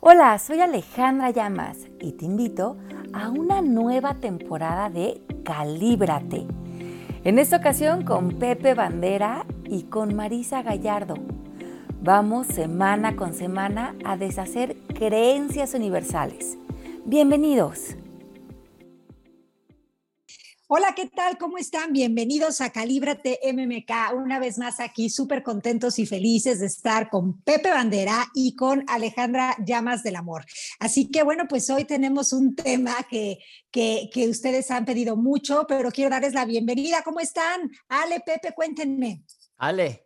Hola, soy Alejandra Llamas y te invito a una nueva temporada de Calíbrate. En esta ocasión con Pepe Bandera y con Marisa Gallardo. Vamos semana con semana a deshacer creencias universales. Bienvenidos. Hola, ¿qué tal? ¿Cómo están? Bienvenidos a Calíbrate MMK. Una vez más aquí, súper contentos y felices de estar con Pepe Bandera y con Alejandra Llamas del Amor. Así que bueno, pues hoy tenemos un tema que, que, que ustedes han pedido mucho, pero quiero darles la bienvenida. ¿Cómo están? Ale, Pepe, cuéntenme. Ale.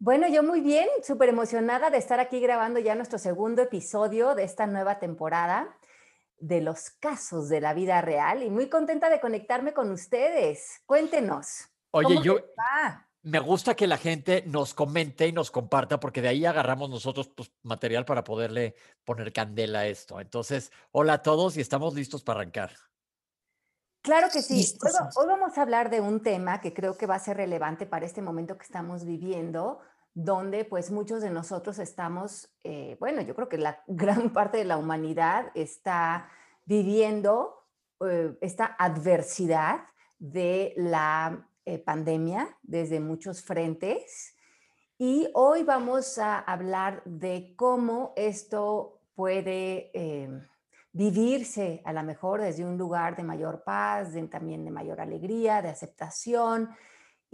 Bueno, yo muy bien, súper emocionada de estar aquí grabando ya nuestro segundo episodio de esta nueva temporada de los casos de la vida real y muy contenta de conectarme con ustedes. Cuéntenos. Oye, yo me gusta que la gente nos comente y nos comparta porque de ahí agarramos nosotros pues, material para poderle poner candela a esto. Entonces, hola a todos y estamos listos para arrancar. Claro que sí. Hoy, hoy, vamos a hablar de un tema que creo que va a ser relevante para este momento que estamos viviendo, donde pues muchos de nosotros estamos, eh, bueno, yo creo que la gran parte de la humanidad está viviendo eh, esta adversidad de la eh, pandemia desde muchos frentes. Y hoy vamos a hablar de cómo esto puede vivirse a lo mejor desde un lugar de mayor paz, también de mayor alegría, de aceptación,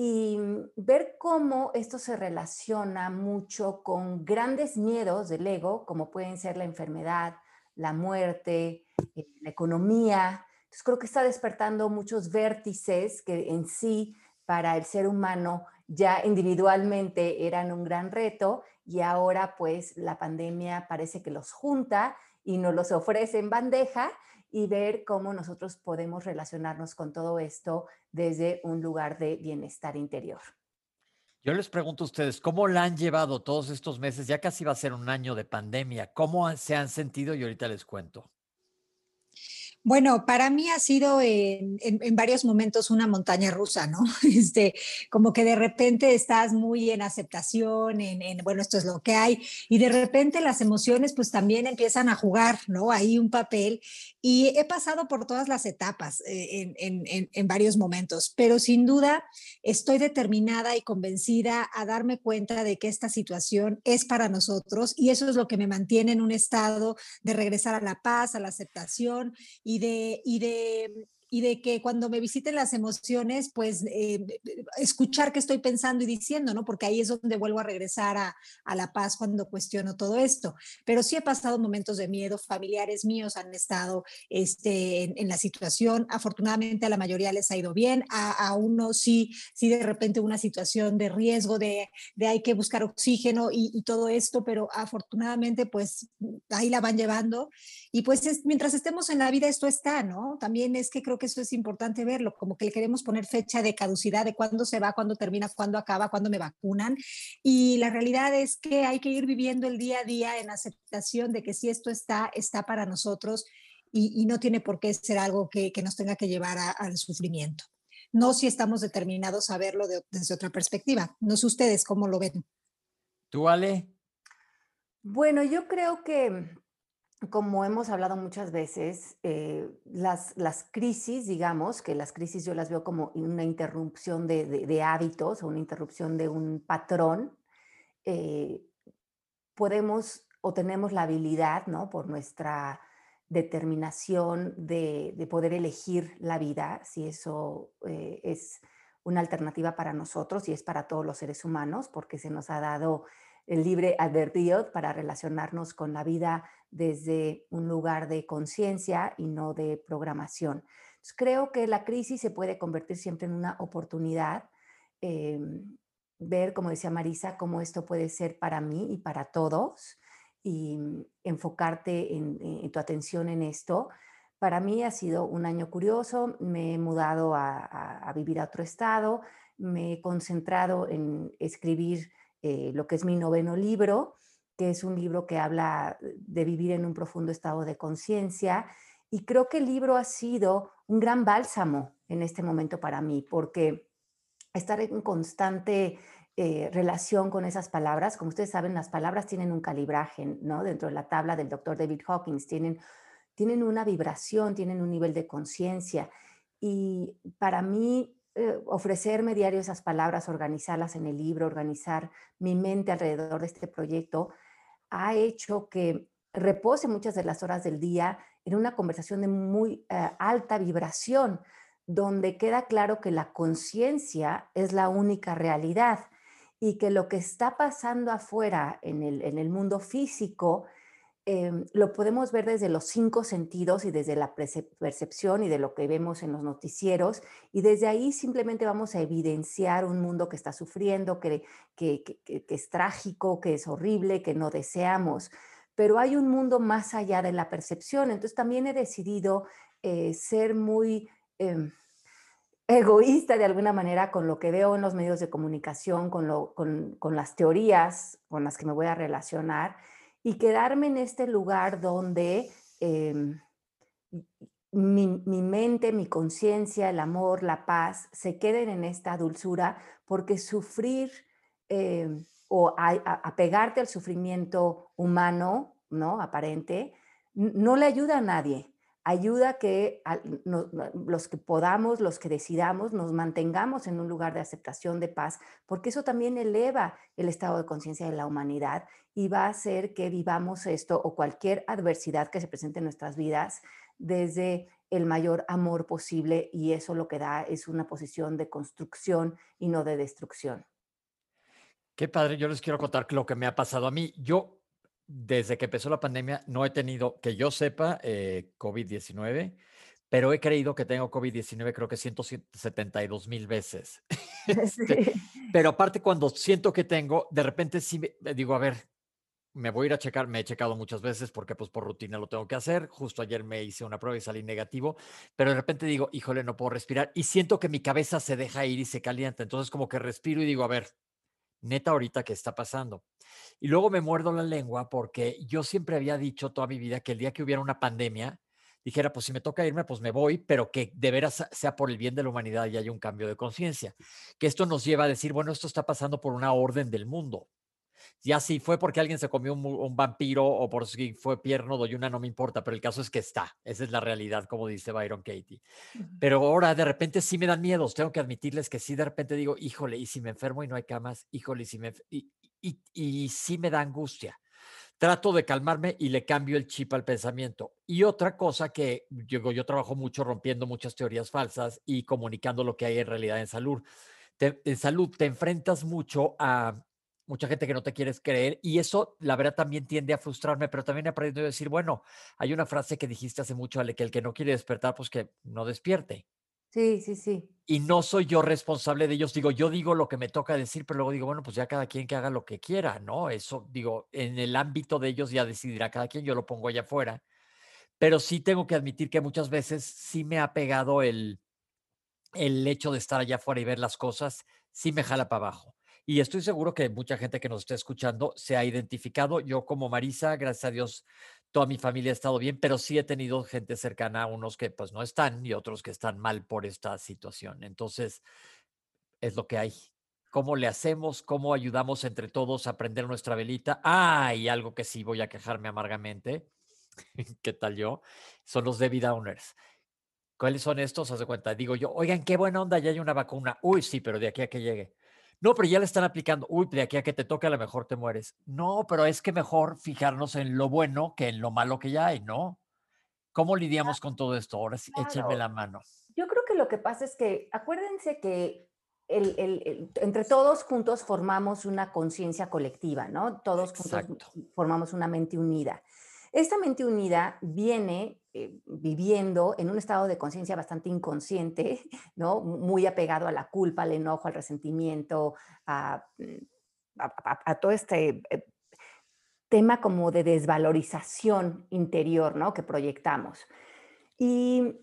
y ver cómo esto se relaciona mucho con grandes miedos del ego, como pueden ser la enfermedad, la muerte, eh, la economía. Entonces creo que está despertando muchos vértices que en sí para el ser humano ya individualmente eran un gran reto y ahora pues la pandemia parece que los junta y nos los ofrece en bandeja y ver cómo nosotros podemos relacionarnos con todo esto desde un lugar de bienestar interior. Yo les pregunto a ustedes, ¿cómo la han llevado todos estos meses? Ya casi va a ser un año de pandemia. ¿Cómo se han sentido? Y ahorita les cuento. Bueno, para mí ha sido en, varios momentos una montaña rusa, ¿no? Este, como que de repente estás muy en aceptación, en, bueno, esto es lo que hay, y de repente las emociones pues también empiezan a jugar, ¿no? Ahí un papel, y he pasado por todas las etapas eh, en, en varios momentos, pero sin duda estoy determinada y convencida a darme cuenta de que esta situación es para nosotros, y eso es lo que me mantiene en un estado de regresar a la paz, a la aceptación y de, y de y de que cuando me visiten las emociones, pues eh, escuchar qué estoy pensando y diciendo, ¿no? Porque ahí es donde vuelvo a regresar a, a, la paz cuando cuestiono todo esto. Pero sí he pasado momentos de miedo, familiares míos han estado este, en, la situación, afortunadamente a la mayoría les ha ido bien, a, a, uno sí, sí de repente una situación de riesgo, de, de hay que buscar oxígeno y, y, todo esto, pero afortunadamente pues ahí la van llevando. Y pues es, mientras estemos en la vida esto está, ¿no? También es que creo que eso es importante verlo, como que le queremos poner fecha de caducidad, de cuándo se va, cuándo termina, cuándo acaba, cuándo me vacunan. Y la realidad es que hay que ir viviendo el día a día en aceptación de que si esto está, está para nosotros y, no tiene por qué ser algo que, nos tenga que llevar al sufrimiento. No si estamos determinados a verlo desde otra perspectiva. No sé ustedes cómo lo ven. ¿Tú, Ale? Bueno, yo creo que como hemos hablado muchas veces, eh, las, las, crisis, digamos, que las crisis yo las veo como una interrupción de, hábitos o una interrupción de un patrón, eh, podemos o tenemos la habilidad, ¿no? Por nuestra determinación de, poder elegir la vida, si eso eh, es una alternativa para nosotros y es para todos los seres humanos, porque se nos ha dado el libre albedrío para relacionarnos con la vida desde un lugar de conciencia y no de programación. creo que la crisis se puede convertir siempre en una oportunidad, em, ver, como decía Marisa, cómo esto puede ser para mí y para todos y enfocarte en, tu atención en esto. Para mí ha sido un año curioso, me he mudado a vivir a otro estado, me he concentrado en escribir eh, lo que es mi noveno libro, que es un libro que habla de vivir en un profundo estado de conciencia. Y creo que el libro ha sido un gran bálsamo en este momento para mí, porque estar en constante eh, relación con esas palabras. Como ustedes saben, las palabras tienen un calibraje, ¿no? Dentro de la tabla del doctor David Hawkins, tienen, tienen una vibración, tienen un nivel de conciencia. Y para mí, eh, ofrecerme diario esas palabras, organizarlas en el libro, organizar mi mente alrededor de este proyecto, ha hecho que repose muchas de las horas del día en una conversación de muy eh, alta vibración, donde queda claro que la conciencia es la única realidad y que lo que está pasando afuera en el, en el mundo físico Em, lo podemos ver desde los cinco sentidos y desde la percepción y de lo que vemos en los noticieros, y desde ahí simplemente vamos a evidenciar un mundo que está sufriendo, que, que, es trágico, que es horrible, que no deseamos. Pero hay un mundo más allá de la percepción. Entonces también he decidido eh, ser muy... Em, egoísta de alguna manera con lo que veo en los medios de comunicación, con, lo, con, con las teorías con las que me voy a relacionar y quedarme en este lugar donde em, mi, mente, mi conciencia, el amor, la paz se queden en esta dulzura, porque sufrir em, o apegarte al sufrimiento humano, ¿no? Aparente, no le ayuda a nadie ayuda a que los que podamos, los que decidamos, nos mantengamos en un lugar de aceptación, de paz, porque eso también eleva el estado de conciencia de la humanidad y va a hacer que vivamos esto o cualquier adversidad que se presente en nuestras vidas desde el mayor amor posible y eso lo que da es una posición de construcción y no de destrucción. Qué padre, yo les quiero contar lo que me ha pasado a mí. Yo desde que empezó la pandemia no he tenido, que yo sepa, eh, COVID-19, pero he creído que tengo COVID-19 creo que 172 mil veces. Este, pero aparte cuando siento que tengo, de repente sí me, digo, a ver, me voy a ir a checar, me he checado muchas veces porque pues por rutina lo tengo que hacer. Justo ayer me hice una prueba y salí negativo, pero de repente digo, híjole, no puedo respirar y siento que mi cabeza se deja ir y se calienta. Entonces como que respiro y digo, a ver, neta ahorita, ¿qué está pasando? Y luego me muerdo la lengua porque yo siempre había dicho toda mi vida que el día que hubiera una pandemia, dijera, pues si me toca irme, pues me voy, pero que de veras sea por el bien de la humanidad y haya un cambio de conciencia. Que esto nos lleva a decir, bueno, esto está pasando por una orden del mundo. Ya si fue porque alguien se comió un, vampiro o por si fue pierno doy una, no me importa, pero el caso es que está. Esa es la realidad, como dice Byron Katie. Pero ahora de repente sí me dan miedos. Tengo que admitirles que sí de repente digo, híjole, y si me enfermo y no hay camas, híjole, y si me... Y, y, y sí me da angustia. Trato de calmarme y le cambio el chip al pensamiento. Y otra cosa que yo, yo trabajo mucho rompiendo muchas teorías falsas y comunicando lo que hay en realidad en salud. en salud te enfrentas mucho a mucha gente que no te quieres creer y eso la verdad también tiende a frustrarme, pero también he aprendido a decir, bueno, hay una frase que dijiste hace mucho, Ale, que el que no quiere despertar, pues que no despierte. Sí, sí, sí. Y no soy yo responsable de ellos, digo, yo digo lo que me toca decir, pero luego digo, bueno, pues ya cada quien que haga lo que quiera, ¿no? Eso, digo, en el ámbito de ellos ya decidirá cada quien, yo lo pongo allá afuera, pero sí tengo que admitir que muchas veces sí me ha pegado el, el hecho de estar allá afuera y ver las cosas, sí me jala para abajo. Y estoy seguro que mucha gente que nos está escuchando se ha identificado. Yo como Marisa, gracias a Dios, toda mi familia ha estado bien, pero sí he tenido gente cercana, unos que pues no están y otros que están mal por esta situación. Entonces, es lo que hay. ¿Cómo le hacemos? ¿Cómo ayudamos entre todos a prender nuestra velita? Ah, algo que sí voy a quejarme amargamente. ¿Qué tal yo? Son los Debbie Downers. ¿Cuáles son estos? Haz de cuenta. Digo yo, oigan, qué buena onda, ya hay una vacuna. Uy, sí, pero de aquí a que llegue. No, pero ya le están aplicando. Uy, de aquí a que te toque, a lo mejor te mueres. No, pero es que mejor fijarnos en lo bueno que en lo malo que ya hay, ¿no? ¿Cómo lidiamos con todo esto? Ahora sí, échenme la mano. Yo creo que lo que pasa es que acuérdense que entre todos juntos formamos una conciencia colectiva, ¿no? Todos juntos formamos una mente unida. Esta mente unida viene eh, viviendo en un estado de conciencia bastante inconsciente, ¿no? Muy apegado a la culpa, al enojo, al resentimiento, a, mm, todo este eh, tema como de desvalorización interior, ¿no? Que proyectamos. Y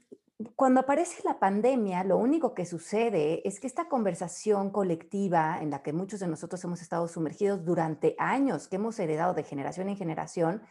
cuando aparece la pandemia, lo único que sucede es que esta conversación colectiva en la que muchos de nosotros hemos estado sumergidos durante años, que hemos heredado de generación en generación,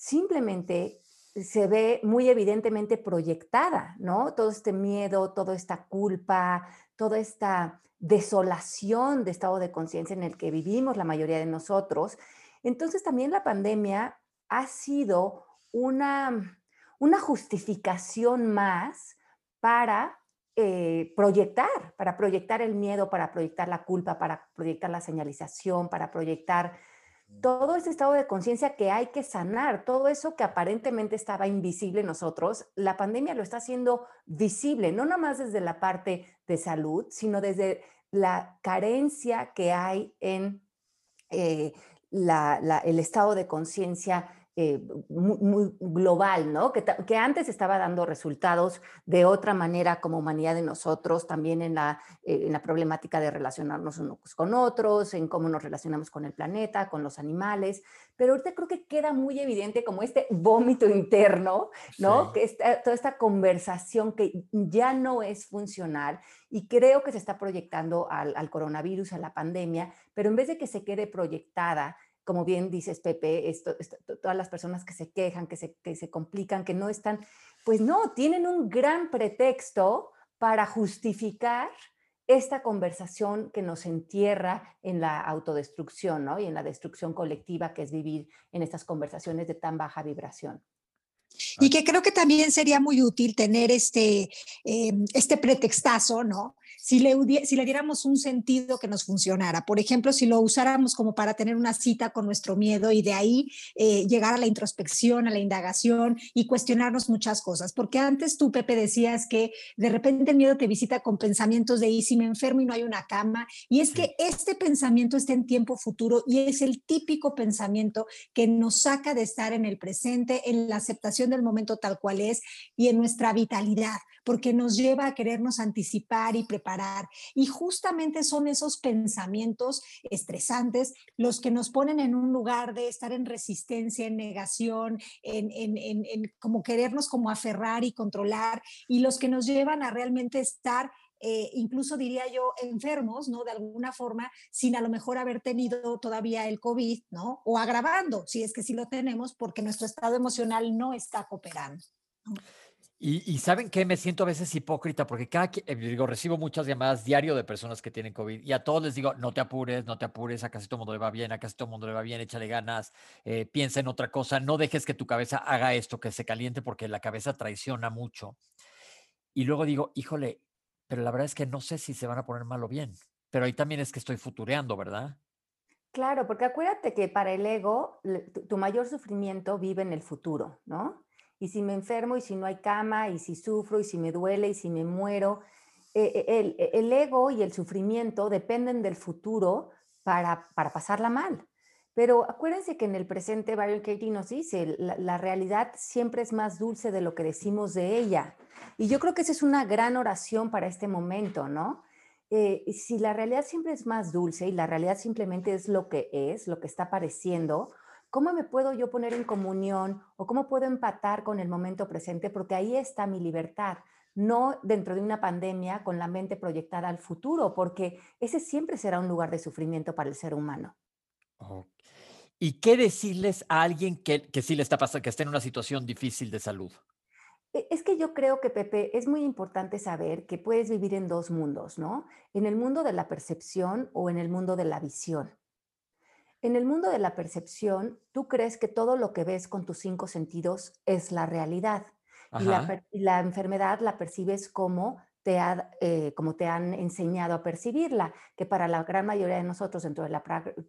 simplemente se ve muy evidentemente proyectada, ¿no? Todo este miedo, toda esta culpa, toda esta desolación de estado de conciencia en el que vivimos la mayoría de nosotros. Entonces también la pandemia ha sido una, una justificación más para eh, proyectar, para proyectar el miedo, para proyectar la culpa, para proyectar la señalización, para proyectar todo ese estado de conciencia que hay que sanar, todo eso que aparentemente estaba invisible en nosotros, la pandemia lo está haciendo visible, no más desde la parte de salud, sino desde la carencia que hay en eh, el estado de conciencia eh, muy, global, ¿no? Que, que, antes estaba dando resultados de otra manera como humanidad de nosotros, también en la, eh, en la problemática de relacionarnos unos con otros, en cómo nos relacionamos con el planeta, con los animales, pero ahorita creo que queda muy evidente como este vómito interno, ¿no? Que esta, toda esta conversación que ya no es funcional y creo que se está proyectando al, al coronavirus, a la pandemia, pero en vez de que se quede proyectada, como bien dices, Pepe, todas las personas que se quejan, que se, que se complican, que no están, pues no, tienen un gran pretexto para justificar esta conversación que nos entierra en la autodestrucción ¿no? y en la destrucción colectiva que es vivir en estas conversaciones de tan baja vibración. Y que creo que también sería muy útil tener este, em, este pretextazo, ¿no? Si le, si le diéramos un sentido que nos funcionara. Por ejemplo, si lo usáramos como para tener una cita con nuestro miedo y de ahí eh, llegar a la introspección, a la indagación y cuestionarnos muchas cosas. Porque antes tú, Pepe, decías que de repente el miedo te visita con pensamientos de, ¿y si me enfermo y no hay una cama? Y es que este pensamiento está en tiempo futuro y es el típico pensamiento que nos saca de estar en el presente, en la aceptación del momento tal cual es y en nuestra vitalidad porque nos lleva a querernos anticipar y preparar. Y justamente son esos pensamientos estresantes los que nos ponen en un lugar de estar en resistencia, en negación, en, como querernos como aferrar y controlar, y los que nos llevan a realmente estar eh, incluso diría yo, enfermos, ¿no? De alguna forma, sin a lo mejor haber tenido todavía el COVID, ¿no? O agravando, si es que sí lo tenemos, porque nuestro estado emocional no está cooperando. Y, saben que me siento a veces hipócrita porque cada que, eh, digo, recibo muchas llamadas diario de personas que tienen COVID y a todos les digo, no te apures, no te apures, a casi todo el mundo le va bien, a casi todo el mundo le va bien, échale ganas, eh, piensa en otra cosa, no dejes que tu cabeza haga esto, que se caliente porque la cabeza traiciona mucho. Y luego digo, híjole, pero la verdad es que no sé si se van a poner mal o bien, pero ahí también es que estoy futureando, ¿verdad? Claro, porque acuérdate que para el ego, tu mayor sufrimiento vive en el futuro, ¿no? Y si me enfermo y si no hay cama y si sufro y si me duele y si me muero. Eh, eh, el, e, el, ego y el sufrimiento dependen del futuro para, para pasarla mal. Pero acuérdense que en el presente, Byron Katie nos dice, la, realidad siempre es más dulce de lo que decimos de ella. Y yo creo que esa es una gran oración para este momento, ¿no? Eh, si la realidad siempre es más dulce y la realidad simplemente es lo que es, lo que está apareciendo, ¿Cómo me puedo yo poner en comunión o cómo puedo empatar con el momento presente? Porque ahí está mi libertad, no dentro de una pandemia con la mente proyectada al futuro, porque ese siempre será un lugar de sufrimiento para el ser humano. ¿Y qué decirles a alguien que, que sí le está pasando, que está en una situación difícil de salud? E, es que yo creo que, Pepe, es muy importante saber que puedes vivir en dos mundos, ¿no? En el mundo de la percepción o en el mundo de la visión. En el mundo de la percepción, tú crees que todo lo que ves con tus cinco sentidos es la realidad y la, enfermedad la percibes como te, eh, como te han enseñado a percibirla, que para la gran mayoría de nosotros dentro de la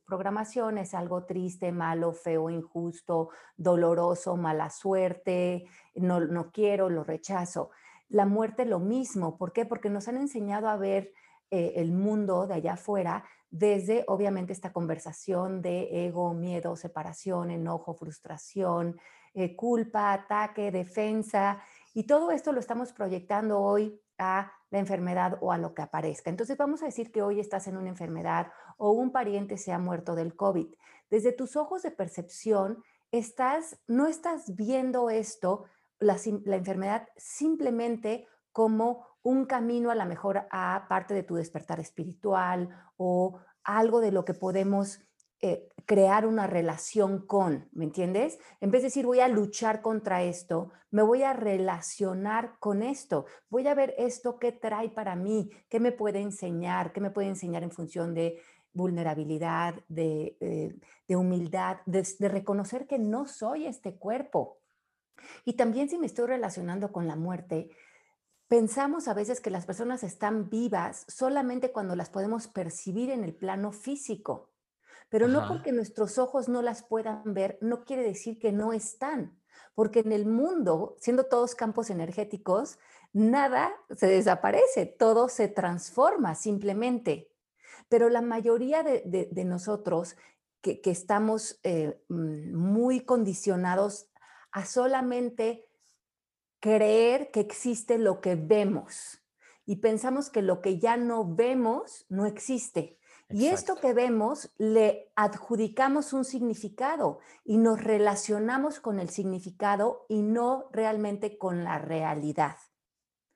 programación es algo triste, malo, feo, injusto, doloroso, mala suerte, no, no quiero, lo rechazo. La muerte lo mismo, ¿por qué? Porque nos han enseñado a ver eh, el mundo de allá afuera desde obviamente esta conversación de ego, miedo, separación, enojo, frustración, eh, culpa, ataque, defensa, y todo esto lo estamos proyectando hoy a la enfermedad o a lo que aparezca. Entonces vamos a decir que hoy estás en una enfermedad o un pariente se ha muerto del COVID. Desde tus ojos de percepción, estás, no estás viendo esto, la, la enfermedad, simplemente como un camino a la mejor a parte de tu despertar espiritual o algo de lo que podemos eh, crear una relación con, ¿me entiendes? En vez de decir voy a luchar contra esto, me voy a relacionar con esto, voy a ver esto qué trae para mí, qué me puede enseñar, qué me puede enseñar en función de vulnerabilidad, de, eh, humildad, de, de reconocer que no soy este cuerpo. Y también si me estoy relacionando con la muerte, pensamos a veces que las personas están vivas solamente cuando las podemos percibir en el plano físico. Pero no porque nuestros ojos no las puedan ver, no quiere decir que no están. Porque en el mundo, siendo todos campos energéticos, nada se desaparece, todo se transforma simplemente. Pero la mayoría de, nosotros que, estamos eh, mm, muy condicionados a solamente creer que existe lo que vemos. Y pensamos que lo que ya no vemos no existe. Y esto que vemos le adjudicamos un significado y nos relacionamos con el significado y no realmente con la realidad.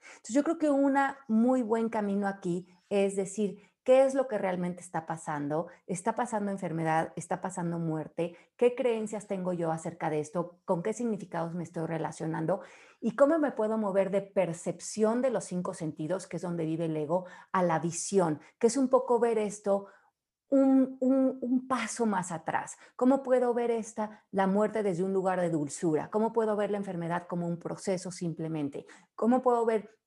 Entonces yo creo que un muy buen camino aquí es decir, qué es lo que realmente está pasando, está pasando enfermedad, está pasando muerte, qué creencias tengo yo acerca de esto, con qué significados me estoy relacionando y cómo me puedo mover de percepción de los cinco sentidos, que es donde vive el ego, a la visión, que es un poco ver esto un, un, paso más atrás. ¿Cómo puedo ver esta, la muerte desde un lugar de dulzura? ¿Cómo puedo ver la enfermedad como un proceso simplemente? ¿Cómo puedo ver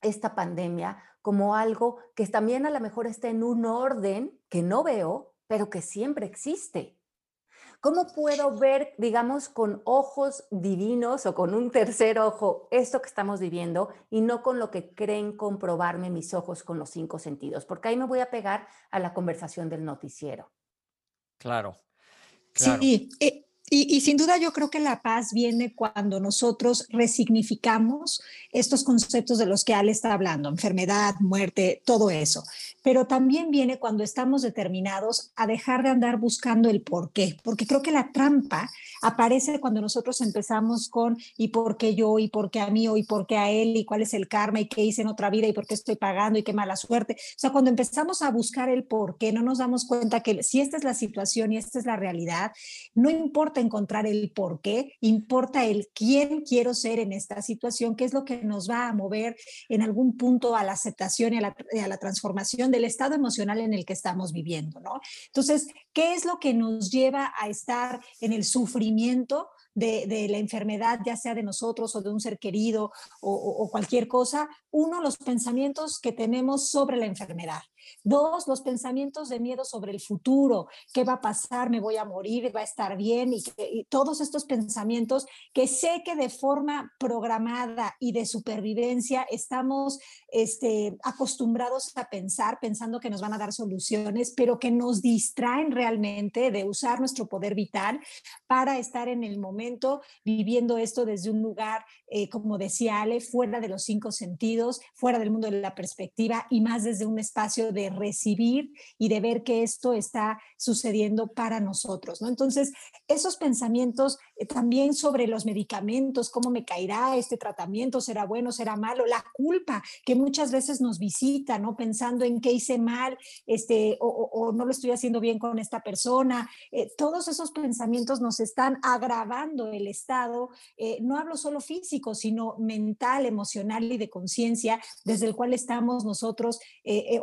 esta pandemia como algo que también a lo mejor está en un orden que no veo, pero que siempre existe. ¿Cómo puedo ver, digamos, con ojos divinos o con un tercer ojo esto que estamos viviendo y no con lo que creen comprobarme mis ojos con los cinco sentidos? Porque ahí me voy a pegar a la conversación del noticiero. Claro. claro. Sí, eh, y, sin duda yo creo que la paz viene cuando nosotros resignificamos estos conceptos de los que Ale está hablando, enfermedad, muerte, todo eso. Pero también viene cuando estamos determinados a dejar de andar buscando el por qué, porque creo que la trampa aparece cuando nosotros empezamos con y por qué yo, y por qué a mí, o y por qué a él, y cuál es el karma, y qué hice en otra vida, y por qué estoy pagando, y qué mala suerte. O sea, cuando empezamos a buscar el por qué, no nos damos cuenta que si esta es la situación y esta es la realidad, no importa encontrar el por qué, importa el quién quiero ser en esta situación, qué es lo que nos va a mover en algún punto a la aceptación y a la, transformación del estado emocional en el que estamos viviendo, ¿no? Entonces, ¿qué es lo que nos lleva a estar en el sufrimiento? de, la enfermedad, ya sea de nosotros o de un ser querido o, cualquier cosa. Uno, los pensamientos que tenemos sobre la enfermedad. Dos, los pensamientos de miedo sobre el futuro, qué va a pasar, me voy a morir, va a estar bien y, y, todos estos pensamientos que sé que de forma programada y de supervivencia estamos este, acostumbrados a pensar, pensando que nos van a dar soluciones, pero que nos distraen realmente de usar nuestro poder vital para estar en el momento viviendo esto desde un lugar, eh, como decía Ale, fuera de los cinco sentidos, fuera del mundo de la perspectiva y más desde un espacio de recibir y de ver que esto está sucediendo para nosotros, ¿no? Entonces, esos pensamientos eh, también sobre los medicamentos, cómo me caerá este tratamiento, será bueno, será malo, la culpa que muchas veces nos visita, ¿no? Pensando en qué hice mal, este, o, no lo estoy haciendo bien con esta persona, eh, todos esos pensamientos nos están agravando el estado, eh, no hablo solo físico, sino mental, emocional y de conciencia, desde el cual estamos nosotros eh,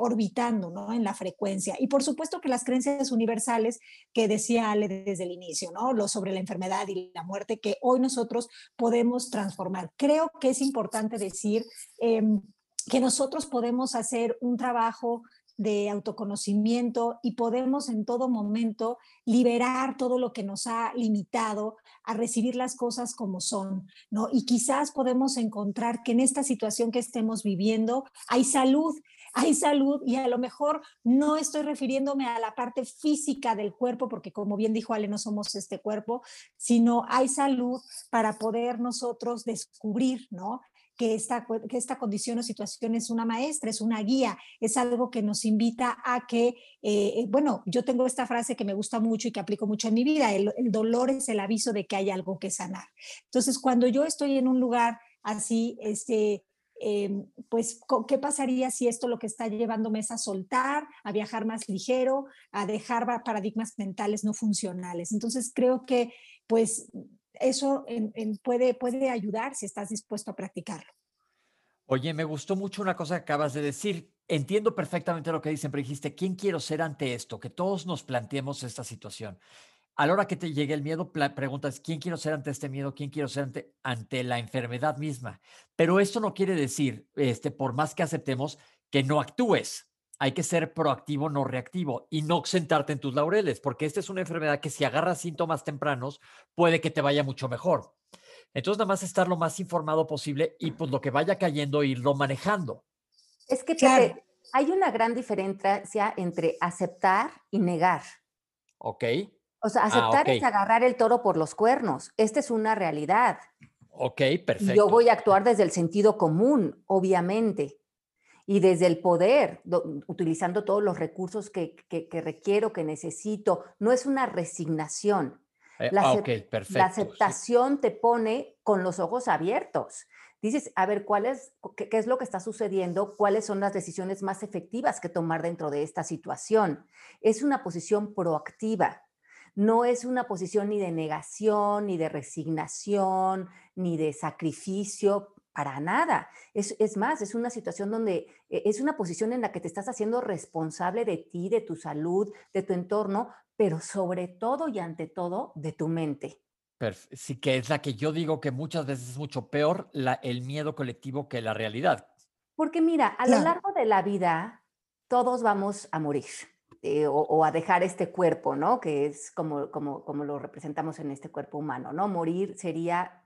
en la frecuencia. Y por supuesto que las creencias universales que decía Ale desde el inicio, ¿no? lo sobre la enfermedad y la muerte, que hoy nosotros podemos transformar. Creo que es importante decir em, que nosotros podemos hacer un trabajo de autoconocimiento y podemos en todo momento liberar todo lo que nos ha limitado a recibir las cosas como son, ¿no? Y quizás podemos encontrar que en esta situación que estemos viviendo hay salud, hay salud y a lo mejor no estoy refiriéndome a la parte física del cuerpo, porque como bien dijo Ale, no somos este cuerpo, sino hay salud para poder nosotros descubrir, ¿no? que esta, que esta condición o situación es una maestra, es una guía, es algo que nos invita a que, eh, eh, bueno, yo tengo esta frase que me gusta mucho y que aplico mucho en mi vida, el, el dolor es el aviso de que hay algo que sanar. Entonces, cuando yo estoy en un lugar así, este, em, pues, ¿qué pasaría si esto lo que está llevándome es a soltar, a viajar más ligero, a dejar paradigmas mentales no funcionales? Entonces, creo que, pues, eso puede, puede ayudar si estás dispuesto a practicarlo. Oye, me gustó mucho una cosa que acabas de decir. Entiendo perfectamente lo que dicen, pero dijiste, ¿quién quiero ser ante esto? Que todos nos planteemos esta situación. A la hora que te llegue el miedo, preguntas, ¿quién quiero ser ante este miedo? ¿Quién quiero ser ante, ante la enfermedad misma? Pero esto no quiere decir, este, por más que aceptemos, que no actúes. Hay que ser proactivo, no reactivo, y no sentarte en tus laureles, porque esta es una enfermedad que si agarras síntomas tempranos, puede que te vaya mucho mejor. Entonces, nada más estar lo más informado posible y pues lo que vaya cayendo, irlo manejando. Es que hay una gran diferencia entre aceptar y negar. Ok. O sea, ah, aceptar es agarrar el toro por los cuernos. Esta es una realidad. Ok, perfecto. Yo voy a actuar desde el sentido común, obviamente, y desde el poder, utilizando todos los recursos que, que, que requiero, que necesito. No es una resignación, eh, la, ah, la aceptación te pone con los ojos abiertos. Dices, a ver, ¿cuál es, qué, es lo que está sucediendo? ¿Cuáles son las decisiones más efectivas que tomar dentro de esta situación? Es una posición proactiva. No es una posición ni de negación, ni de resignación, ni de sacrificio, para nada. Es, es, más, es una situación donde eh, es una posición en la que te estás haciendo responsable de ti, de tu salud, de tu entorno, pero sobre todo y ante todo de tu mente. Sí, que es la que yo digo que muchas veces es mucho peor la, el miedo colectivo que la realidad. Porque mira, a lo largo de la vida todos vamos a morir eh, o, a dejar este cuerpo, ¿no? Que es como, como, como lo representamos en este cuerpo humano, ¿no? Morir sería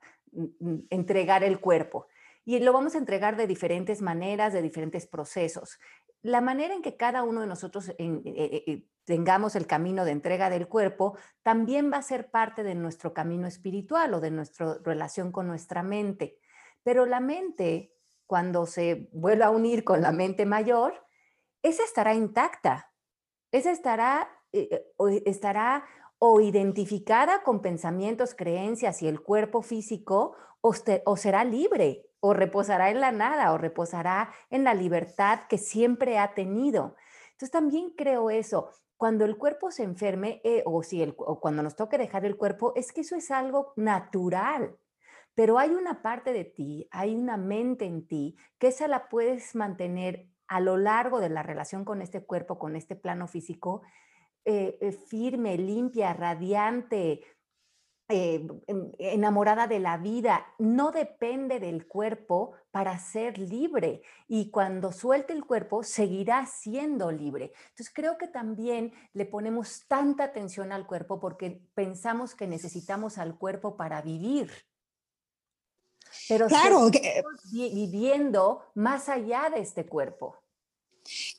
entregar el cuerpo. Y lo vamos a entregar de diferentes maneras, de diferentes procesos. La manera en que cada uno de nosotros eh, eh, tengamos el camino de entrega del cuerpo, también va a ser parte de nuestro camino espiritual o de nuestra relación con nuestra mente. Pero la mente, cuando se vuelve a unir con la mente mayor, esa estará intacta, esa estará, eh, eh, estará o identificada con pensamientos, creencias y el cuerpo físico, o, o será libre, o reposará en la nada, o reposará en la libertad que siempre ha tenido. Entonces también creo eso, cuando el cuerpo se enferme eh, o, si o cuando nos toque dejar el cuerpo, es que eso es algo natural. Pero hay una parte de ti, hay una mente en ti, que esa la puedes mantener a lo largo de la relación con este cuerpo, con este plano físico, eh, eh, firme, limpia, radiante, eh, enamorada de la vida, no depende del cuerpo para ser libre y cuando suelte el cuerpo seguirá siendo libre. Entonces creo que también le ponemos tanta atención al cuerpo porque pensamos que necesitamos al cuerpo para vivir. Pero claro, viviendo más allá de este cuerpo.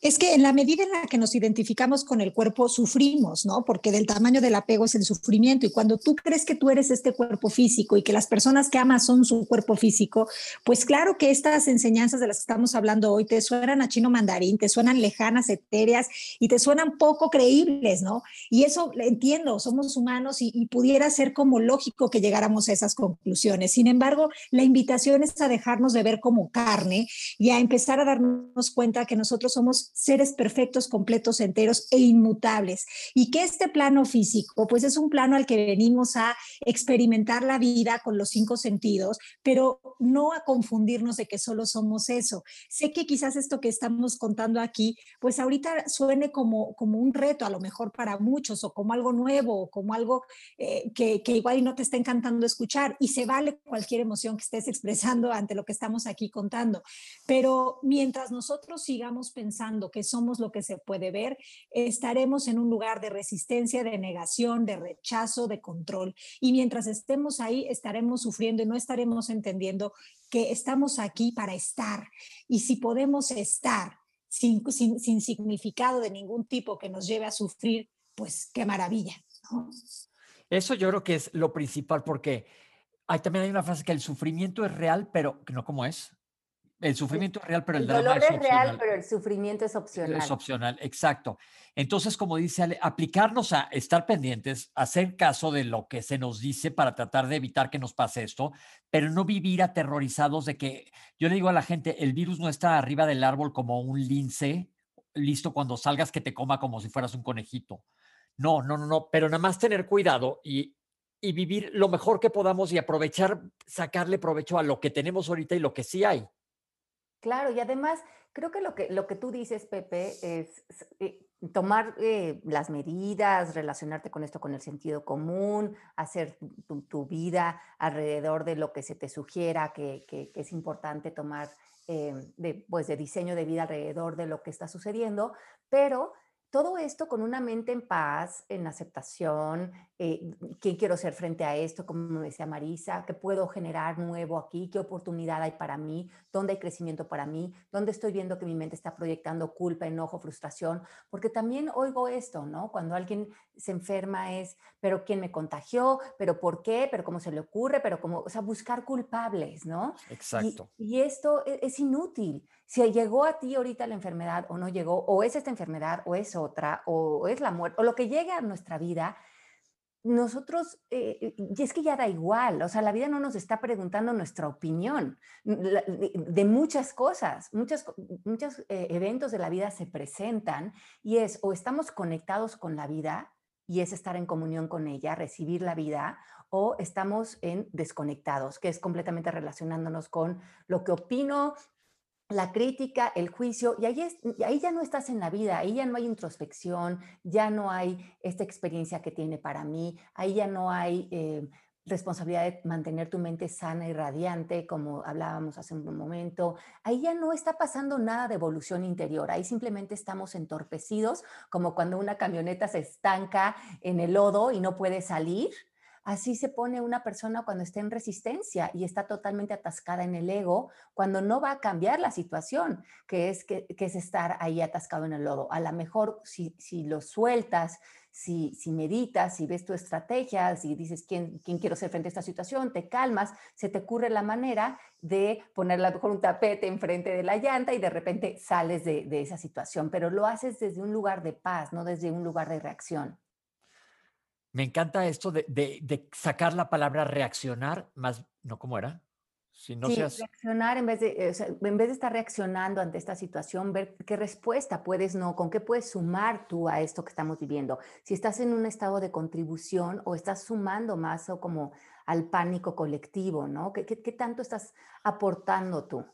Es que en la medida en la que nos identificamos con el cuerpo, sufrimos, ¿no? Porque del tamaño del apego es el sufrimiento. Y cuando tú crees que tú eres este cuerpo físico y que las personas que amas son su cuerpo físico, pues claro que estas enseñanzas de las que estamos hablando hoy te suenan a chino mandarín, te suenan lejanas, etéreas y te suenan poco creíbles, ¿no? Y eso entiendo, somos humanos y, pudiera ser como lógico que llegáramos a esas conclusiones. Sin embargo, la invitación es a dejarnos de ver como carne y a empezar a darnos cuenta que nosotros somos seres perfectos, completos, enteros e inmutables. Y que este plano físico, pues es un plano al que venimos a experimentar la vida con los cinco sentidos, pero no a confundirnos de que solo somos eso. Sé que quizás esto que estamos contando aquí, pues ahorita suene como, como un reto a lo mejor para muchos o como algo nuevo o como algo eh, que, que igual no te está encantando escuchar y se vale cualquier emoción que estés expresando ante lo que estamos aquí contando. Pero mientras nosotros sigamos pensando pensando que somos lo que se puede ver, estaremos en un lugar de resistencia, de negación, de rechazo, de control. Y mientras estemos ahí, estaremos sufriendo y no estaremos entendiendo que estamos aquí para estar. Y si podemos estar sin, sin, significado de ningún tipo que nos lleve a sufrir, pues qué maravilla. Eso yo creo que es lo principal porque hay, también hay una frase que el sufrimiento es real, pero no como es. El sufrimiento es real, pero el, el drama dolor es es, opcional. real, pero el sufrimiento es opcional. Es opcional, exacto. Entonces, como dice Ale, aplicarnos a estar pendientes, hacer caso de lo que se nos dice para tratar de evitar que nos pase esto, pero no vivir aterrorizados de que yo le digo a la gente, el virus no está arriba del árbol como un lince, listo cuando salgas que te coma como si fueras un conejito. No, no, no, no, pero nada más tener cuidado y, y vivir lo mejor que podamos y aprovechar, sacarle provecho a lo que tenemos ahorita y lo que sí hay. Claro, y además creo que lo que, lo que tú dices, Pepe, es eh, tomar eh, las medidas, relacionarte con esto con el sentido común, hacer tu, vida alrededor de lo que se te sugiera, que, que, que es importante tomar eh, de, pues, de diseño de vida alrededor de lo que está sucediendo, pero todo esto con una mente en paz, en aceptación, eh, quién quiero ser frente a esto, como decía Marisa, qué puedo generar nuevo aquí, qué oportunidad hay para mí, dónde hay crecimiento para mí, dónde estoy viendo que mi mente está proyectando culpa, enojo, frustración, porque también oigo esto, ¿no? Cuando alguien se enferma es, pero quién me contagió, pero por qué, pero cómo se le ocurre, pero cómo, o sea, buscar culpables, ¿no? Exacto. Y, y esto es, es inútil. Si llegó a ti ahorita la enfermedad o no llegó, o es esta enfermedad o es otra, o es la muerte, o lo que llegue a nuestra vida, nosotros, eh, y es que ya da igual, o sea, la vida no nos está preguntando nuestra opinión de, de muchas cosas, muchas, muchos eh, eventos de la vida se presentan y es o estamos conectados con la vida y es estar en comunión con ella, recibir la vida, o estamos en desconectados, que es completamente relacionándonos con lo que opino, la crítica, el juicio, y ahí, ya no estás en la vida, ahí ya no hay introspección, ya no hay esta experiencia que tiene para mí, ahí ya no hay eh, responsabilidad de mantener tu mente sana y radiante, como hablábamos hace un momento, ahí ya no está pasando nada de evolución interior, ahí simplemente estamos entorpecidos, como cuando una camioneta se estanca en el lodo y no puede salir Así se pone una persona cuando está en resistencia y está totalmente atascada en el ego, cuando no va a cambiar la situación, que es, que, es estar ahí atascado en el lodo. A lo mejor si, si lo sueltas, si, si, meditas, si ves tu estrategia, si dices ¿quién, quién quiero ser frente a esta situación, te calmas, se te ocurre la manera de poner a lo mejor un tapete enfrente de la llanta y de repente sales de, de esa situación, pero lo haces desde un lugar de paz, no desde un lugar de reacción. Me encanta esto de, de, de, sacar la palabra reaccionar, más, ¿no cómo era? Si no sí, seas... reaccionar en vez, de, o sea, en vez de estar reaccionando ante esta situación, ver qué respuesta puedes, no, con qué puedes sumar tú a esto que estamos viviendo. Si estás en un estado de contribución o estás sumando más o como al pánico colectivo, ¿no? ¿Qué, qué, qué tanto estás aportando tú?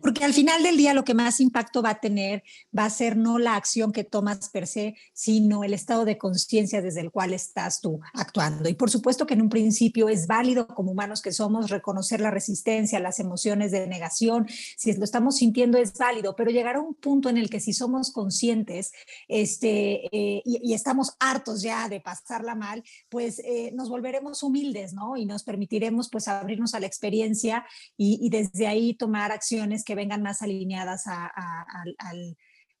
Porque al final del día lo que más impacto va a tener va a ser no la acción que tomas per se, sino el estado de conciencia desde el cual estás tú actuando. Y por supuesto que en un principio es válido como humanos que somos reconocer la resistencia, las emociones de negación, si lo estamos sintiendo es válido, pero llegará un punto en el que si somos conscientes este, eh, y, y, estamos hartos ya de pasarla mal, pues eh, nos volveremos humildes, ¿no? Y nos permitiremos pues abrirnos a la experiencia y, y desde ahí tomar acciones que vengan más alineadas a, a,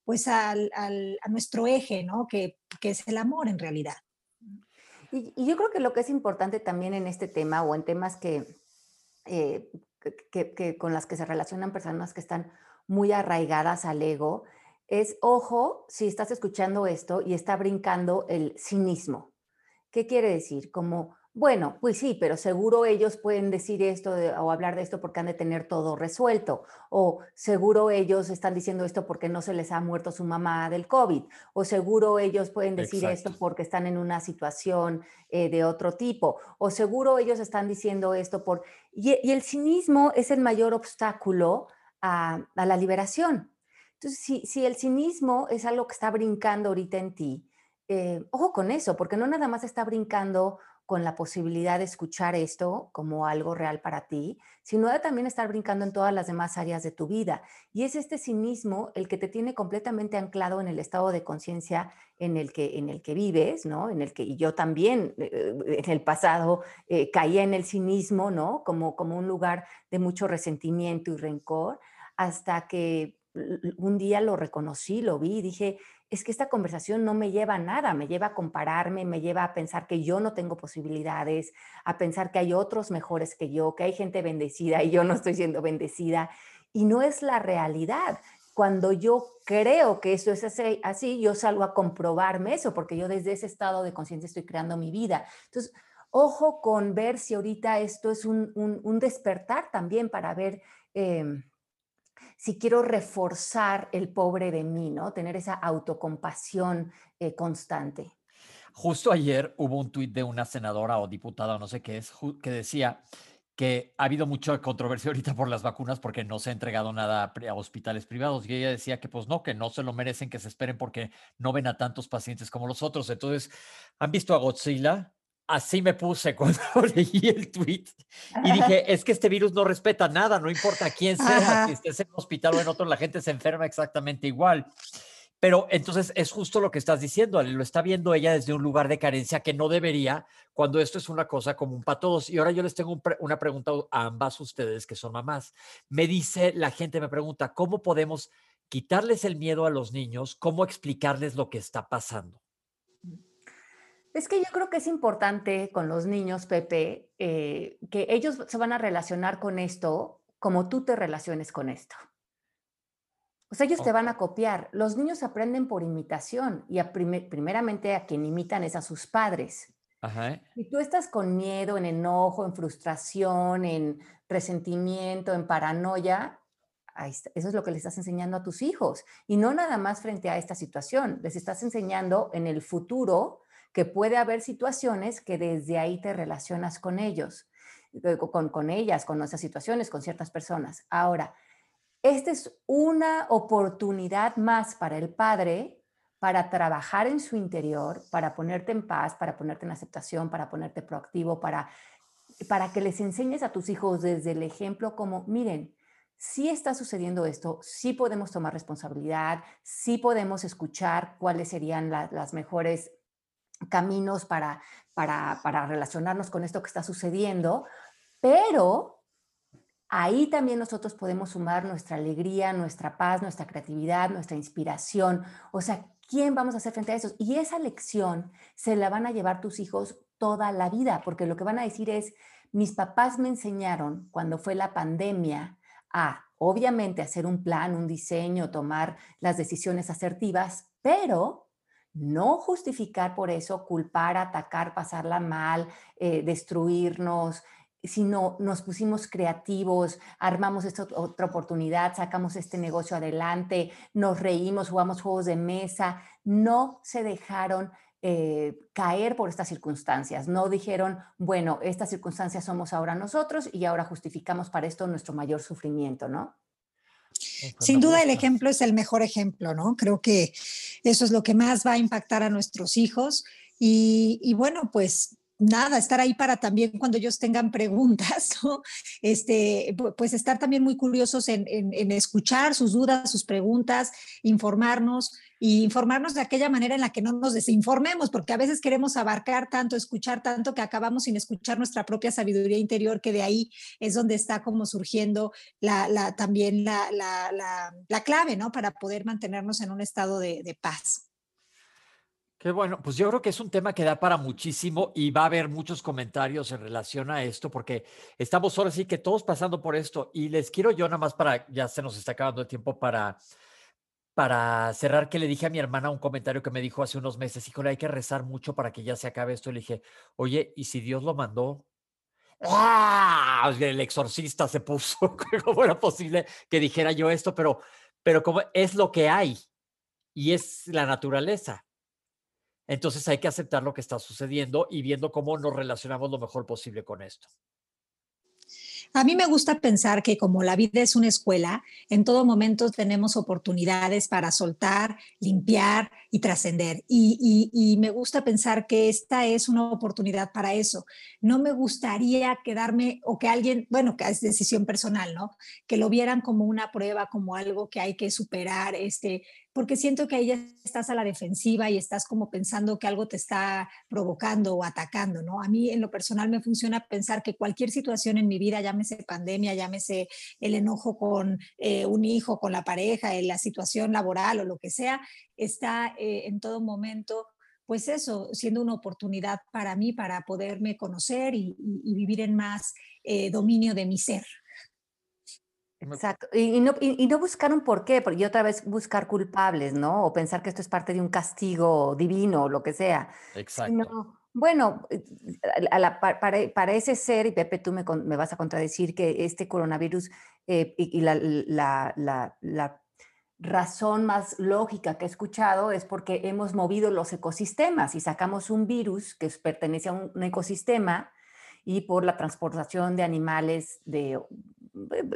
pues al, nuestro eje, ¿no? Que, que, es el amor en realidad. Y, y, yo creo que lo que es importante también en este tema o en temas que, eh, que, que, con las que se relacionan personas que están muy arraigadas al ego, es, ojo, si estás escuchando esto y está brincando el cinismo. ¿Qué quiere decir? Como, bueno, pues sí, pero seguro ellos pueden decir esto de, o hablar de esto porque han de tener todo resuelto. O seguro ellos están diciendo esto porque no se les ha muerto su mamá del COVID. O seguro ellos pueden decir Exacto. esto porque están en una situación eh, de otro tipo. O seguro ellos están diciendo esto por... Y, y el cinismo es el mayor obstáculo a, a la liberación. Entonces, si, si, el cinismo es algo que está brincando ahorita en ti, eh, ojo con eso, porque no nada más está brincando con la posibilidad de escuchar esto como algo real para ti, sino de también estar brincando en todas las demás áreas de tu vida. Y es este cinismo el que te tiene completamente anclado en el estado de conciencia en el que en el que vives, ¿no? En el que y yo también eh, en el pasado eh, caía en el cinismo, ¿no? Como como un lugar de mucho resentimiento y rencor, hasta que un día lo reconocí, lo vi dije, es que esta conversación no me lleva a nada, me lleva a compararme, me lleva a pensar que yo no tengo posibilidades, a pensar que hay otros mejores que yo, que hay gente bendecida y yo no estoy siendo bendecida. y no es la realidad. Cuando yo creo que eso es así, yo salgo a comprobarme eso, porque yo desde ese estado de conciencia estoy creando mi vida. Entonces, ojo con ver si ahorita esto es un, despertar también para ver em, si quiero reforzar el pobre de mí, ¿no? Tener esa autocompasión eh, constante. Justo ayer hubo un tuit de una senadora o diputada, no sé qué es, que decía que ha habido mucha controversia ahorita por las vacunas porque no se ha entregado nada a hospitales privados. Y ella decía que pues no, que no se lo merecen, que se esperen porque no ven a tantos pacientes como los otros. Entonces, ¿han visto a Godzilla? Así me puse cuando leí el tweet y dije, es que este virus no respeta nada, no importa quién sea, si estés en un hospital o en otro, la gente se enferma exactamente igual. Pero entonces es justo lo que estás diciendo, lo está viendo ella desde un lugar de carencia que no debería, cuando esto es una cosa común para todos. Y ahora yo les tengo una pregunta a ambas ustedes que son mamás. Me dice la gente, me pregunta, ¿cómo podemos quitarles el miedo a los niños? ¿Cómo explicarles lo que está pasando? Es que yo creo que es importante con los niños, Pepe, eh, que ellos se van a relacionar con esto como tú te relaciones con esto. O sea, ellos te van a copiar. Los niños aprenden por imitación y primeramente a quien imitan es a sus padres. Ajá. Si tú estás con miedo, en enojo, en frustración, en resentimiento, en paranoia, eso es lo que le estás enseñando a tus hijos. Y no nada más frente a esta situación, les estás enseñando en el futuro que puede haber situaciones que desde ahí te relacionas con ellos, eh, con, con ellas, con esas situaciones, con ciertas personas. Ahora, esta es una oportunidad más para el padre para trabajar en su interior, para ponerte en paz, para ponerte en aceptación, para ponerte proactivo, para, para que les enseñes a tus hijos desde el ejemplo como, miren, si está sucediendo esto, sí podemos tomar responsabilidad, sí podemos escuchar cuáles serían las mejores caminos para, para, para relacionarnos con esto que está sucediendo, pero ahí también nosotros podemos sumar nuestra alegría, nuestra paz, nuestra creatividad, nuestra inspiración. O sea, ¿quién vamos a hacer frente a eso? Y esa lección se la van a llevar tus hijos toda la vida, porque lo que van a decir es, mis papás me enseñaron cuando fue la pandemia a, obviamente, hacer un plan, un diseño, tomar las decisiones asertivas, pero no justificar por eso, culpar, atacar, pasarla mal, eh, destruirnos, sino nos pusimos creativos, armamos esta otra oportunidad, sacamos este negocio adelante, nos reímos, jugamos juegos de mesa, no se dejaron eh, caer por estas circunstancias, no dijeron, bueno, estas circunstancias somos ahora nosotros y ahora justificamos para esto nuestro mayor sufrimiento, ¿no? Sin duda el ejemplo es el mejor ejemplo, ¿no? Creo que eso es lo que más va a impactar a nuestros hijos. Y, y bueno, pues nada, estar ahí para también cuando ellos tengan preguntas, este, pues estar también muy curiosos en, escuchar sus dudas, sus preguntas, informarnos y informarnos de aquella manera en la que no nos desinformemos, porque a veces queremos abarcar tanto, escuchar tanto que acabamos sin escuchar nuestra propia sabiduría interior, que de ahí es donde está como surgiendo la, también la, clave, ¿no? Para poder mantenernos en un estado de paz. Qué bueno, pues yo creo que es un tema que da para muchísimo y va a haber muchos comentarios en relación a esto, porque estamos ahora sí que todos pasando por esto y les quiero yo nada más para, ya se nos está acabando el tiempo para, para cerrar, que le dije a mi hermana un comentario que me dijo hace unos meses, híjole, hay que rezar mucho para que ya se acabe esto. Y le dije, oye, ¿y si Dios lo mandó? ¡Ah! El exorcista se puso, ¿cómo era posible que dijera yo esto? Pero, pero como es lo que hay y es la naturaleza. Entonces hay que aceptar lo que está sucediendo y viendo cómo nos relacionamos lo mejor posible con esto. A mí me gusta pensar que como la vida es una escuela, en todo momento tenemos oportunidades para soltar, limpiar y trascender. Y, me gusta pensar que esta es una oportunidad para eso. No me gustaría quedarme o que alguien, bueno, que es decisión personal, ¿no? Que lo vieran como una prueba, como algo que hay que superar, este, porque siento que ahí estás a la defensiva y estás como pensando que algo te está provocando o atacando, ¿no? A mí en lo personal me funciona pensar que cualquier situación en mi vida, llámese pandemia, llámese el enojo con eh, un hijo, con la pareja, en la situación laboral o lo que sea, está eh, en todo momento pues eso, siendo una oportunidad para mí para poderme conocer y, vivir en más eh, dominio de mi ser. Exacto. Y, no, y, no, buscar un porqué, y otra vez buscar culpables, ¿no? O pensar que esto es parte de un castigo divino o lo que sea. Exacto. bueno, eh, para, ese ser, y Pepe, tú me, vas a contradecir que este coronavirus eh, y, la, la, razón más lógica que he escuchado es porque hemos movido los ecosistemas y sacamos un virus que pertenece a un ecosistema y por la transportación de animales de,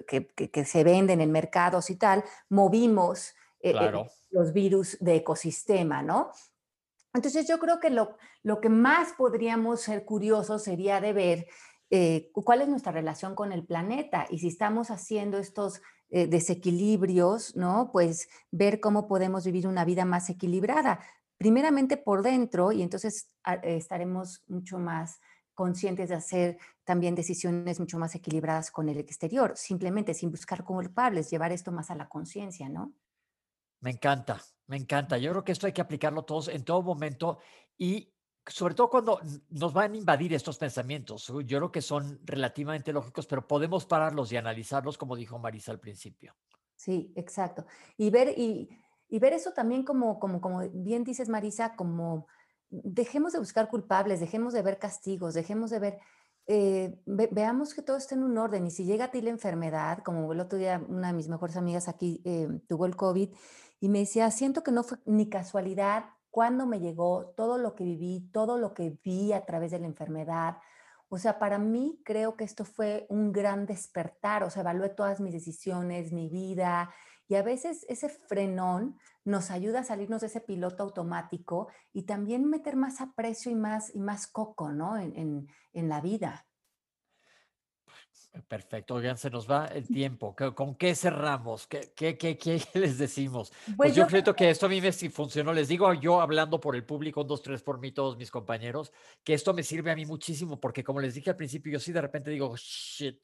que, que, se venden en mercados y tal, movimos eh, eh, los virus de ecosistema, ¿no? Entonces yo creo que lo, lo que más podríamos ser curiosos sería de ver eh, cuál es nuestra relación con el planeta y si estamos haciendo estos desequilibrios, ¿no? Pues ver cómo podemos vivir una vida más equilibrada, primeramente por dentro y entonces ah, estaremos mucho más conscientes de hacer también decisiones mucho más equilibradas con el exterior, simplemente sin buscar culpables, llevar esto más a la conciencia, ¿no? Me encanta, me encanta. Yo creo que esto hay que aplicarlo todos en todo momento y sobre todo cuando nos van a invadir estos pensamientos. Yo creo que son relativamente lógicos, pero podemos pararlos y analizarlos, como dijo Marisa al principio. Sí, exacto. Y ver, y, y ver eso también como, como, como bien dices, Marisa, como dejemos de buscar culpables, dejemos de ver castigos, dejemos de ver, eh, veamos que todo está en un orden y si llega a ti la enfermedad, como el otro día una de mis mejores amigas aquí eh, tuvo el COVID y me decía, siento que no fue ni casualidad cuando me llegó, todo lo que viví, todo lo que vi a través de la enfermedad. O sea, para mí creo que esto fue un gran despertar, o sea, evalué todas mis decisiones, mi vida, y a veces ese frenón nos ayuda a salirnos de ese piloto automático y también meter más aprecio y más, y más coco, ¿no? En, la vida. Perfecto, oigan, se nos va el tiempo. ¿Con qué cerramos? ¿Qué, qué, les decimos? Pues, pues yo, creo que esto a mí me funcionó. Les digo yo hablando por el público, un, dos, tres por mí, todos mis compañeros, que esto me sirve a mí muchísimo porque como les dije al principio, yo sí de repente digo, shit,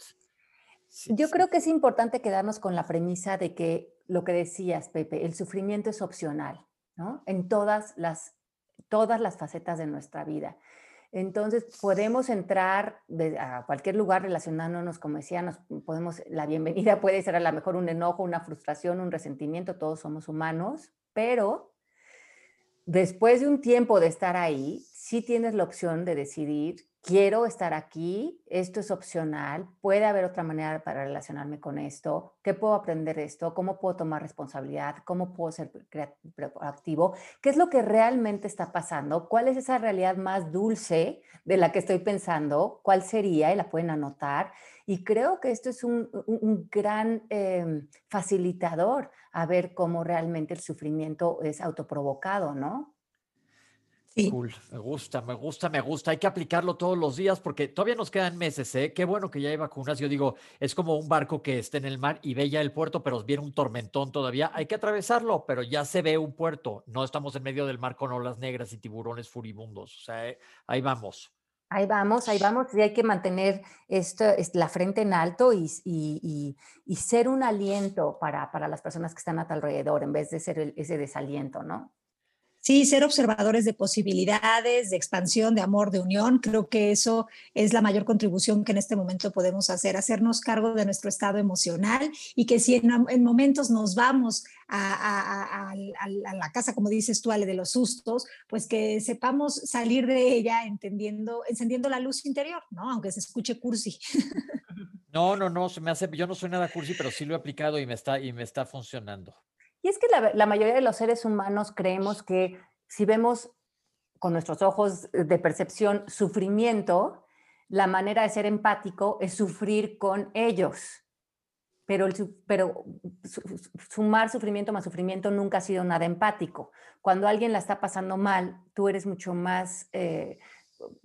yo creo que es importante quedarnos con la premisa de que lo que decías, Pepe, el sufrimiento es opcional, ¿no? En todas las, todas las facetas de nuestra vida. Entonces, podemos entrar a cualquier lugar relacionándonos, como decía, nos podemos, la bienvenida puede ser a lo mejor un enojo, una frustración, un resentimiento, todos somos humanos, pero después de un tiempo de estar ahí, sí tienes la opción de decidir quiero estar aquí, esto es opcional, puede haber otra manera para relacionarme con esto, qué puedo aprender de esto, cómo puedo tomar responsabilidad, cómo puedo ser proactivo, qué es lo que realmente está pasando, cuál es esa realidad más dulce de la que estoy pensando, cuál sería y la pueden anotar. Y creo que esto es un, gran em, facilitador a ver cómo realmente el sufrimiento es autoprovocado, ¿no? Cool, me gusta, me gusta, me gusta. Hay que aplicarlo todos los días porque todavía nos quedan meses, ¿eh? Qué bueno que ya hay vacunas. Yo digo, es como un barco que está en el mar y ve ya el puerto, pero viene un tormentón todavía. Hay que atravesarlo, pero ya se ve un puerto. No estamos en medio del mar con olas negras y tiburones furibundos. O sea, eh, ahí vamos. Ahí vamos, ahí vamos, y hay que mantener esto, la frente en alto y, y, y, ser un aliento para, para, las personas que están a tu alrededor en vez de ser ese desaliento, ¿no? Sí, ser observadores de posibilidades, de expansión, de amor, de unión, creo que eso es la mayor contribución que en este momento podemos hacer, hacernos cargo de nuestro estado emocional y que si en, momentos nos vamos a, la casa, como dices tú, Ale, de los sustos, pues que sepamos salir de ella entendiendo, encendiendo la luz interior, ¿no? Aunque se escuche cursi. No, no, no, yo no soy nada cursi, pero sí lo he aplicado y me está, y me está funcionando. Y es que la, mayoría de los seres humanos creemos que si vemos con nuestros ojos de percepción sufrimiento, la manera de ser empático es sufrir con ellos. Pero, pero sumar sufrimiento más sufrimiento nunca ha sido nada empático. Cuando alguien la está pasando mal, tú eres mucho más, eh,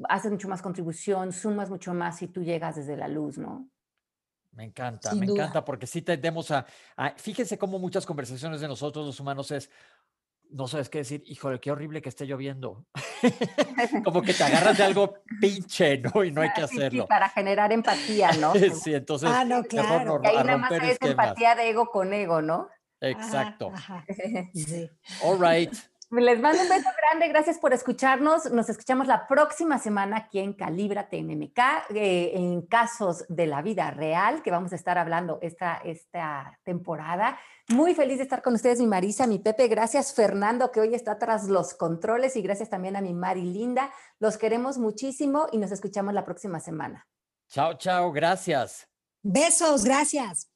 haces mucho más contribución, sumas mucho más si tú llegas desde la luz, ¿no? Me encanta, me encanta, porque sí tendemos a, Fíjense cómo muchas conversaciones de nosotros los humanos es, no sabes qué decir, híjole, qué horrible que esté lloviendo. Como que te agarras de algo pinche, ¿no? Y no hay que hacerlo. para generar empatía, ¿no? sí, entonces. Ah, no, claro. ahí nada más es empatía de ego con ego, ¿no? Exacto. All right. Les mando un beso grande, gracias por escucharnos. Nos escuchamos la próxima semana aquí en Calíbrate MMK, eh, en casos de la vida real, que vamos a estar hablando esta, esta temporada. Muy feliz de estar con ustedes, mi Marisa, mi Pepe. Gracias, Fernando, que hoy está tras los controles, y gracias también a mi Mari Linda. Los queremos muchísimo y nos escuchamos la próxima semana. Chao, chao, gracias. Besos, gracias.